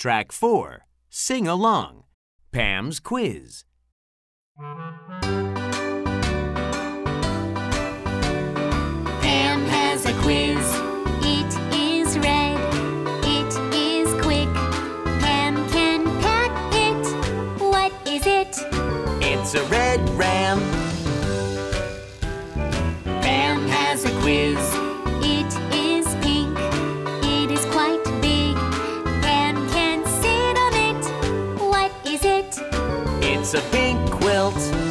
Track 4. Sing along. Pam's quiz. Pam has a quiz. It is red. It is quick. Pam can pack it. What is it? It's a red ram. Pam has a quiz. It is pink. It is quite It's a pink quilt.